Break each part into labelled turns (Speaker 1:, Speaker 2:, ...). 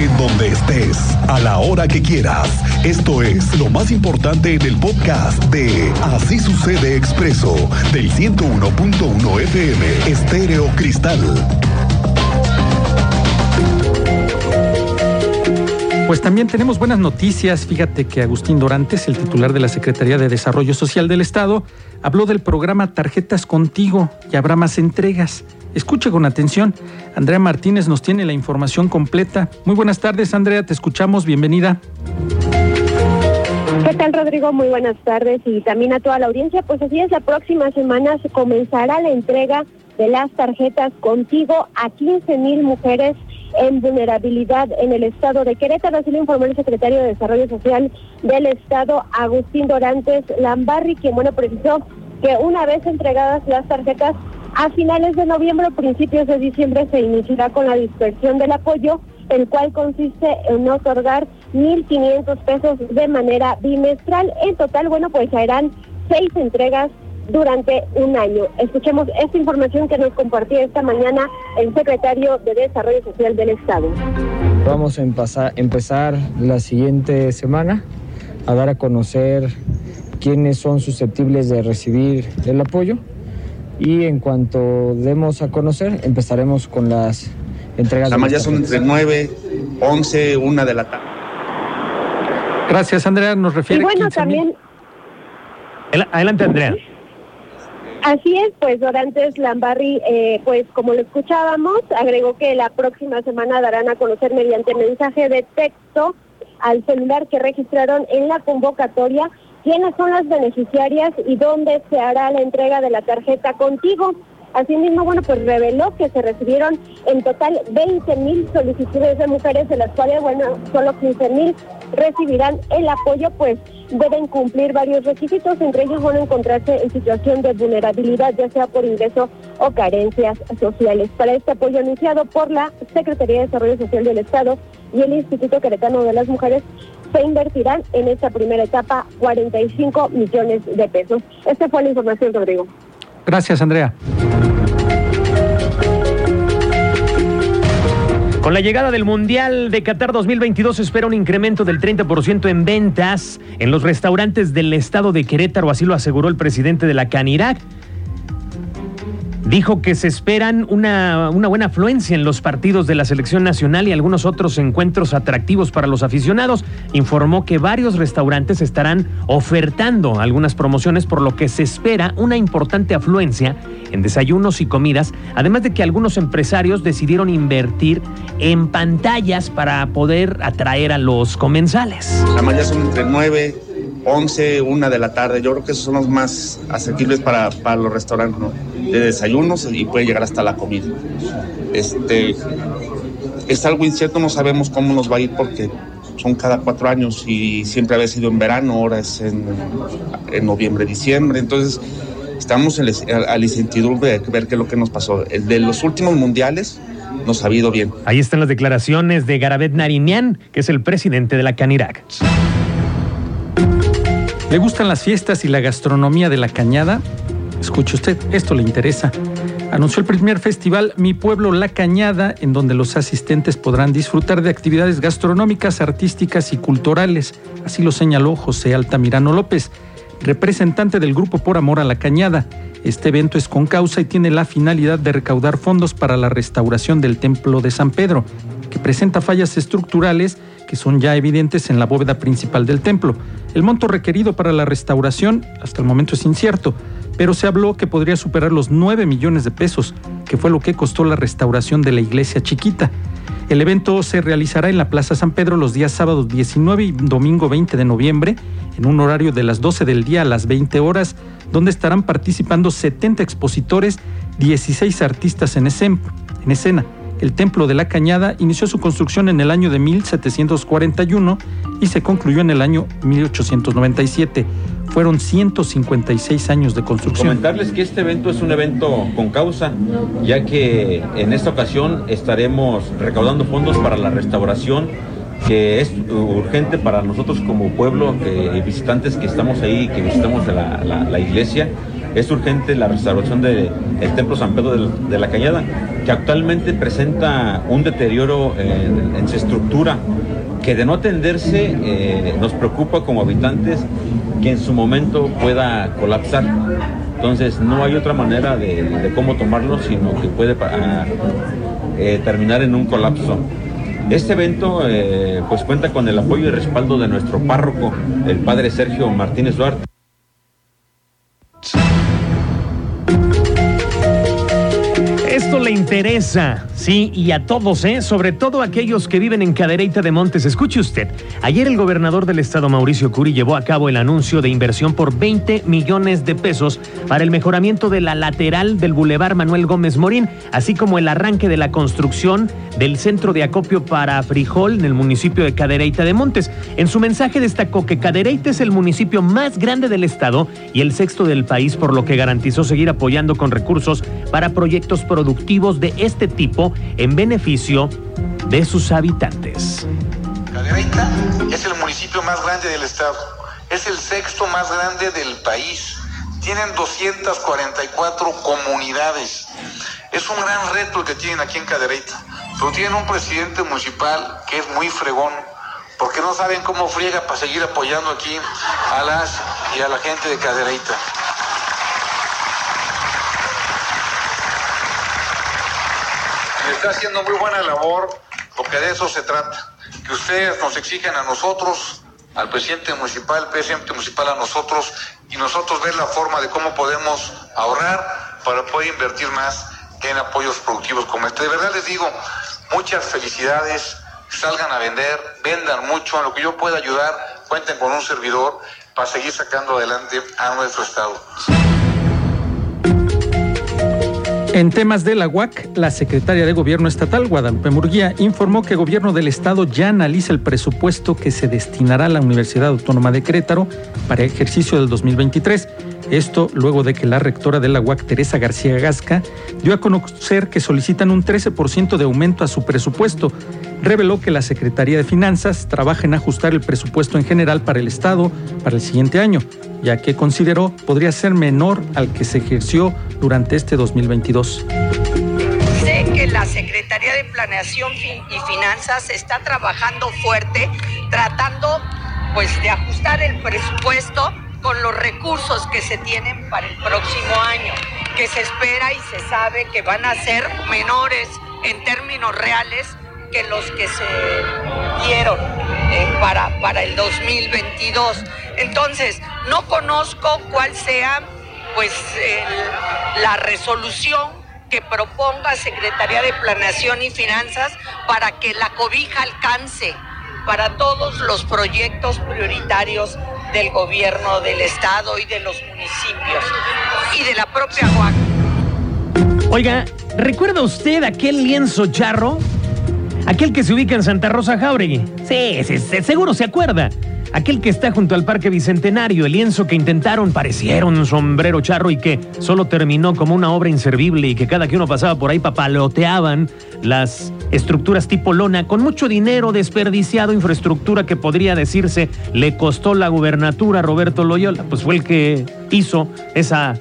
Speaker 1: en donde estés, a la hora que quieras. Esto es lo más importante en el podcast de Así sucede expreso del 101.1 FM Estéreo Cristal.
Speaker 2: Pues también tenemos buenas noticias. Fíjate que Agustín Dorantes, el titular de la Secretaría de Desarrollo Social del Estado, habló del programa Tarjetas Contigo y habrá más entregas. Escuche con atención. Andrea Martínez nos tiene la información completa. Muy buenas tardes, Andrea, te escuchamos. Bienvenida.
Speaker 3: ¿Qué tal, Rodrigo? Muy buenas tardes y también a toda la audiencia. Pues así es, la próxima semana se comenzará la entrega de las tarjetas contigo a 15 mil mujeres en vulnerabilidad en el estado de Querétaro. Así lo informó el secretario de Desarrollo Social del estado, Agustín Dorantes Lambarri, quien, bueno, precisó que una vez entregadas las tarjetas a finales de noviembre o principios de diciembre se iniciará con la dispersión del apoyo, el cual consiste en otorgar 1.500 pesos de manera bimestral. En total, bueno, pues harán seis entregas durante un año. Escuchemos esta información que nos compartió esta mañana el secretario de Desarrollo Social del Estado.
Speaker 4: Vamos a empezar la siguiente semana a dar a conocer quiénes son susceptibles de recibir el apoyo y en cuanto demos a conocer empezaremos con las entregas.
Speaker 5: Además ya son entre 9, 11, 1 de la tarde.
Speaker 2: Gracias, Andrea. Nos refiere
Speaker 3: y bueno, también...
Speaker 2: Adelante, Andrea.
Speaker 3: Así es, pues Dorantes Lambarri, eh, pues como lo escuchábamos, agregó que la próxima semana darán a conocer mediante mensaje de texto al celular que registraron en la convocatoria quiénes son las beneficiarias y dónde se hará la entrega de la tarjeta contigo. Asimismo, bueno, pues reveló que se recibieron en total 20 mil solicitudes de mujeres, de las cuales, bueno, solo 15 mil recibirán el apoyo, pues deben cumplir varios requisitos, entre ellos van a encontrarse en situación de vulnerabilidad, ya sea por ingreso o carencias sociales. Para este apoyo anunciado por la Secretaría de Desarrollo Social del Estado y el Instituto Queretano de las Mujeres, se invertirán en esta primera etapa 45 millones de pesos. Esta fue la información, Rodrigo.
Speaker 2: Gracias, Andrea.
Speaker 6: Con la llegada del Mundial de Qatar 2022 se espera un incremento del 30% en ventas en los restaurantes del estado de Querétaro, así lo aseguró el presidente de la Canirac. Dijo que se esperan una, una, buena afluencia en los partidos de la selección nacional y algunos otros encuentros atractivos para los aficionados. Informó que varios restaurantes estarán ofertando algunas promociones, por lo que se espera una importante afluencia en desayunos y comidas, además de que algunos empresarios decidieron invertir en pantallas para poder atraer a los comensales.
Speaker 5: La mañana son entre 9, 11, 1 de la tarde. Yo creo que esos son los más asequibles para, para los restaurantes, ¿no? De desayunos y puede llegar hasta la comida. Este, es algo incierto, no sabemos cómo nos va a ir porque son cada cuatro años y siempre había sido en verano, ahora es en, en noviembre, diciembre. Entonces, estamos a la incertidumbre de ver qué es lo que nos pasó. El de los últimos mundiales nos ha ido bien.
Speaker 6: Ahí están las declaraciones de Garabet Narinian, que es el presidente de la Canirac.
Speaker 2: ¿Le gustan las fiestas y la gastronomía de la cañada? Escuche usted, esto le interesa. Anunció el primer festival Mi Pueblo La Cañada, en donde los asistentes podrán disfrutar de actividades gastronómicas, artísticas y culturales. Así lo señaló José Altamirano López, representante del Grupo Por Amor a la Cañada. Este evento es con causa y tiene la finalidad de recaudar fondos para la restauración del Templo de San Pedro, que presenta fallas estructurales que son ya evidentes en la bóveda principal del templo. El monto requerido para la restauración hasta el momento es incierto pero se habló que podría superar los 9 millones de pesos, que fue lo que costó la restauración de la iglesia chiquita. El evento se realizará en la Plaza San Pedro los días sábados 19 y domingo 20 de noviembre, en un horario de las 12 del día a las 20 horas, donde estarán participando 70 expositores, 16 artistas en escena. El Templo de la Cañada inició su construcción en el año de 1741 y se concluyó en el año 1897 fueron 156 años de construcción.
Speaker 7: Comentarles que este evento es un evento con causa, ya que en esta ocasión estaremos recaudando fondos para la restauración que es urgente para nosotros como pueblo, que visitantes que estamos ahí, que visitamos la, iglesia, es urgente la restauración del Templo San Pedro de, la Cañada, que actualmente presenta un deterioro en, su estructura que de no atenderse eh, nos preocupa como habitantes que en su momento pueda colapsar. Entonces no hay otra manera de, cómo tomarlo, sino que puede ah, eh, terminar en un colapso. Este evento eh, pues cuenta con el apoyo y respaldo de nuestro párroco, el padre Sergio Martínez Duarte.
Speaker 6: Le interesa, sí, y a todos, ¿eh? sobre todo aquellos que viven en Cadereyta de Montes. Escuche usted, ayer el gobernador del estado, Mauricio Curi, llevó a cabo el anuncio de inversión por 20 millones de pesos para el mejoramiento de la lateral del Boulevard Manuel Gómez Morín, así como el arranque de la construcción del centro de acopio para frijol en el municipio de Cadereyta de Montes. En su mensaje destacó que Cadereyta es el municipio más grande del estado y el sexto del país, por lo que garantizó seguir apoyando con recursos para proyectos productivos de este tipo en beneficio de sus habitantes.
Speaker 8: Cadereyta es el municipio más grande del estado, es el sexto más grande del país. Tienen 244 comunidades. Es un gran reto el que tienen aquí en Cadereyta, pero tienen un presidente municipal que es muy fregón, porque no saben cómo friega para seguir apoyando aquí a las y a la gente de Cadereyta. Está haciendo muy buena labor, porque de eso se trata. Que ustedes nos exigen a nosotros, al presidente municipal, al presidente municipal a nosotros, y nosotros ver la forma de cómo podemos ahorrar para poder invertir más en apoyos productivos como este. De verdad les digo, muchas felicidades, salgan a vender, vendan mucho, en lo que yo pueda ayudar, cuenten con un servidor para seguir sacando adelante a nuestro estado.
Speaker 2: En temas de la UAC, la secretaria de Gobierno Estatal, Guadalupe Murguía, informó que el Gobierno del Estado ya analiza el presupuesto que se destinará a la Universidad Autónoma de Querétaro para el ejercicio del 2023. Esto luego de que la rectora de la UAC, Teresa García Gasca, dio a conocer que solicitan un 13% de aumento a su presupuesto. Reveló que la Secretaría de Finanzas trabaja en ajustar el presupuesto en general para el Estado para el siguiente año, ya que consideró podría ser menor al que se ejerció durante este 2022
Speaker 9: Sé que la Secretaría de Planeación y Finanzas está trabajando fuerte, tratando pues de ajustar el presupuesto con los recursos que se tienen para el próximo año, que se espera y se sabe que van a ser menores en términos reales que los que se dieron eh, para, para el 2022. Entonces, no conozco cuál sea pues la resolución que proponga Secretaría de Planeación y Finanzas para que la cobija alcance para todos los proyectos prioritarios del gobierno del estado y de los municipios y de la propia UAC.
Speaker 6: Oiga, ¿recuerda usted aquel lienzo charro? Aquel que se ubica en Santa Rosa Jauregui. Sí, sí, seguro se acuerda. Aquel que está junto al Parque Bicentenario, el lienzo que intentaron pareciera un sombrero charro y que solo terminó como una obra inservible y que cada que uno pasaba por ahí papaloteaban las estructuras tipo lona con mucho dinero desperdiciado, infraestructura que podría decirse le costó la gubernatura Roberto Loyola, pues fue el que hizo esa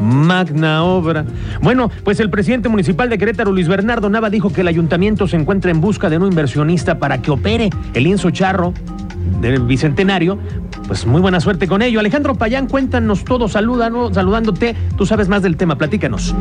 Speaker 6: magna obra. Bueno, pues el presidente municipal de Querétaro, Luis Bernardo Nava, dijo que el ayuntamiento se encuentra en busca de un inversionista para que opere el lienzo charro del Bicentenario. Pues muy buena suerte con ello. Alejandro Payán, cuéntanos todo, salúdanos, saludándote. Tú sabes más del tema, platícanos.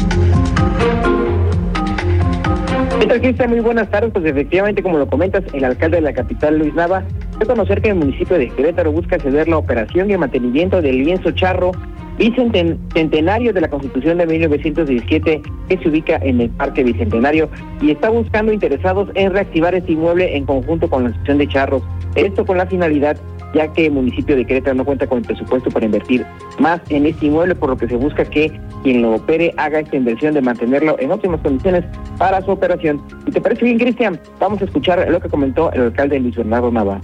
Speaker 10: ¿Qué tal, Muy buenas tardes. Pues efectivamente, como lo comentas, el alcalde de la capital, Luis Nava, dio conocer que el municipio de Querétaro busca ceder la operación y el mantenimiento del lienzo charro bicentenario de la Constitución de 1917 que se ubica en el Parque Bicentenario y está buscando interesados en reactivar este inmueble en conjunto con la Asociación de Charros. Esto con la finalidad ya que el municipio de Querétaro no cuenta con el presupuesto para invertir más en este inmueble, por lo que se busca que quien lo opere haga esta inversión de mantenerlo en óptimas condiciones para su operación. ¿Y te parece bien, Cristian? Vamos a escuchar lo que comentó el alcalde Luis Bernardo Nava.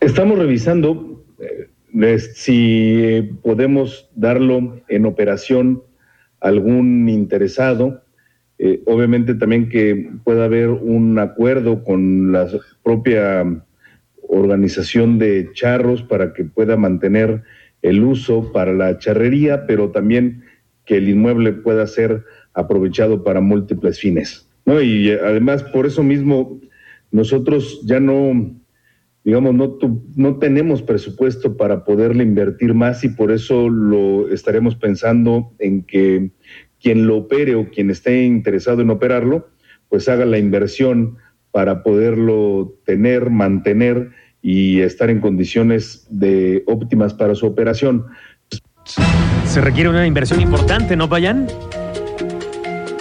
Speaker 11: Estamos revisando eh, si eh, podemos darlo en operación a algún interesado. Eh, obviamente también que pueda haber un acuerdo con la propia organización de charros para que pueda mantener el uso para la charrería, pero también que el inmueble pueda ser aprovechado para múltiples fines. Y eh, además, por eso mismo, nosotros ya no, digamos, no, no tenemos presupuesto para poderle invertir más y por eso lo estaremos pensando en que quien lo opere o quien esté interesado en operarlo, pues haga la inversión para poderlo tener, mantener y estar en condiciones de óptimas para su operación.
Speaker 6: Se requiere una inversión importante, ¿no, Vayan?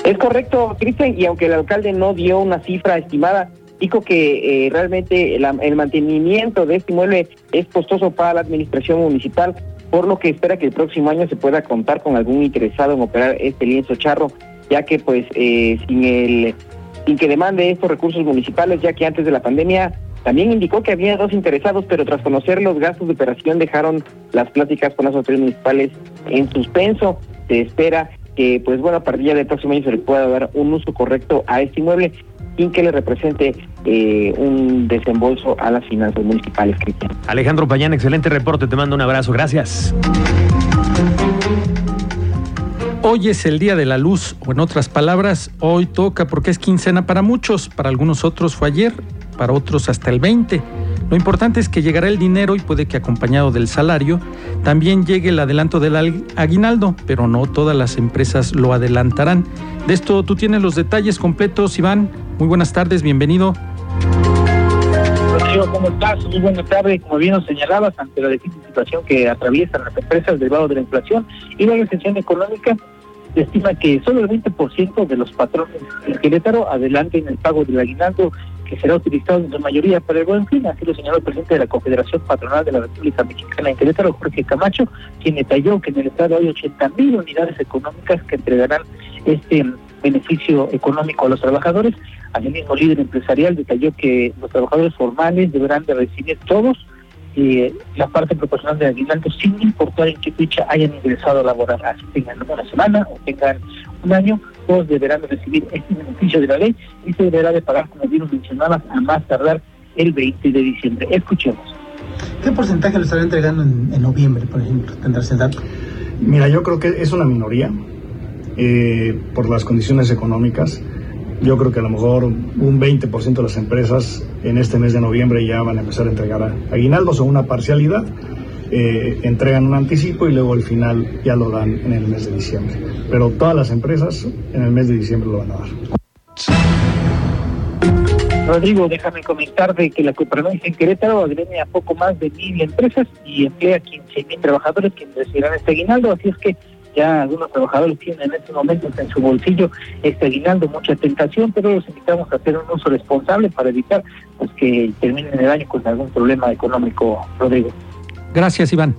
Speaker 10: Es correcto, Cristian, y aunque el alcalde no dio una cifra estimada, dijo que eh, realmente el, mantenimiento de este inmueble es costoso para la administración municipal, por lo que espera que el próximo año se pueda contar con algún interesado en operar este lienzo charro, ya que pues eh, sin el sin que demande estos recursos municipales, ya que antes de la pandemia también indicó que había dos interesados, pero tras conocer los gastos de operación dejaron las pláticas con las autoridades municipales en suspenso. Se espera que, pues bueno, a partir del próximo año se le pueda dar un uso correcto a este inmueble sin que le represente eh, un desembolso a las finanzas municipales, Cristian.
Speaker 6: Alejandro Payán, excelente reporte, te mando un abrazo, gracias.
Speaker 2: Hoy es el día de la luz, o en otras palabras, hoy toca porque es quincena para muchos, para algunos otros fue ayer, para otros hasta el 20. Lo importante es que llegará el dinero y puede que acompañado del salario también llegue el adelanto del aguinaldo, pero no todas las empresas lo adelantarán. De esto tú tienes los detalles completos, Iván. Muy buenas tardes, bienvenido.
Speaker 12: ¿cómo estás? Muy buenas tardes. Como bien nos señalabas, ante la difícil situación que atraviesan las empresas derivado de la inflación y la recesión económica, se estima que solo el 20% de los patrones en Querétaro adelanten el pago del aguinaldo que será utilizado en su mayoría para el buen fin, así lo señaló el presidente de la Confederación Patronal de la República Mexicana en Querétaro, Jorge Camacho, quien detalló que en el estado hay 80 mil unidades económicas que entregarán este beneficio económico a los trabajadores. Asimismo, el líder empresarial detalló que los trabajadores formales deberán de recibir todos eh, la parte proporcional de aguinaldo sin importar en qué fecha hayan ingresado a laborar, así tengan una semana o tengan un año, todos deberán recibir este beneficio de la ley y se deberá de pagar, como bien mencionabas, a más tardar el 20 de diciembre. Escuchemos.
Speaker 13: ¿Qué porcentaje lo estará entregando en, noviembre, por ejemplo? ¿Tendrás el dato?
Speaker 14: Mira, yo creo que es una minoría eh, por las condiciones económicas. Yo creo que a lo mejor un 20% de las empresas en este mes de noviembre ya van a empezar a entregar aguinaldos o una parcialidad. Eh, entregan un anticipo y luego al final ya lo dan en el mes de diciembre. Pero todas las empresas en el mes de diciembre lo van a dar.
Speaker 12: Rodrigo, déjame comentarte que la Coparmex en Querétaro agremia poco más de mil empresas y emplea 15 mil trabajadores quienes recibirán este aguinaldo, así es que ya algunos trabajadores tienen en estos momentos en su bolsillo este aguinaldo, mucha tentación, pero los invitamos a hacer un uso responsable para evitar pues, que terminen el año con algún problema económico, Rodrigo.
Speaker 2: Gracias, Iván.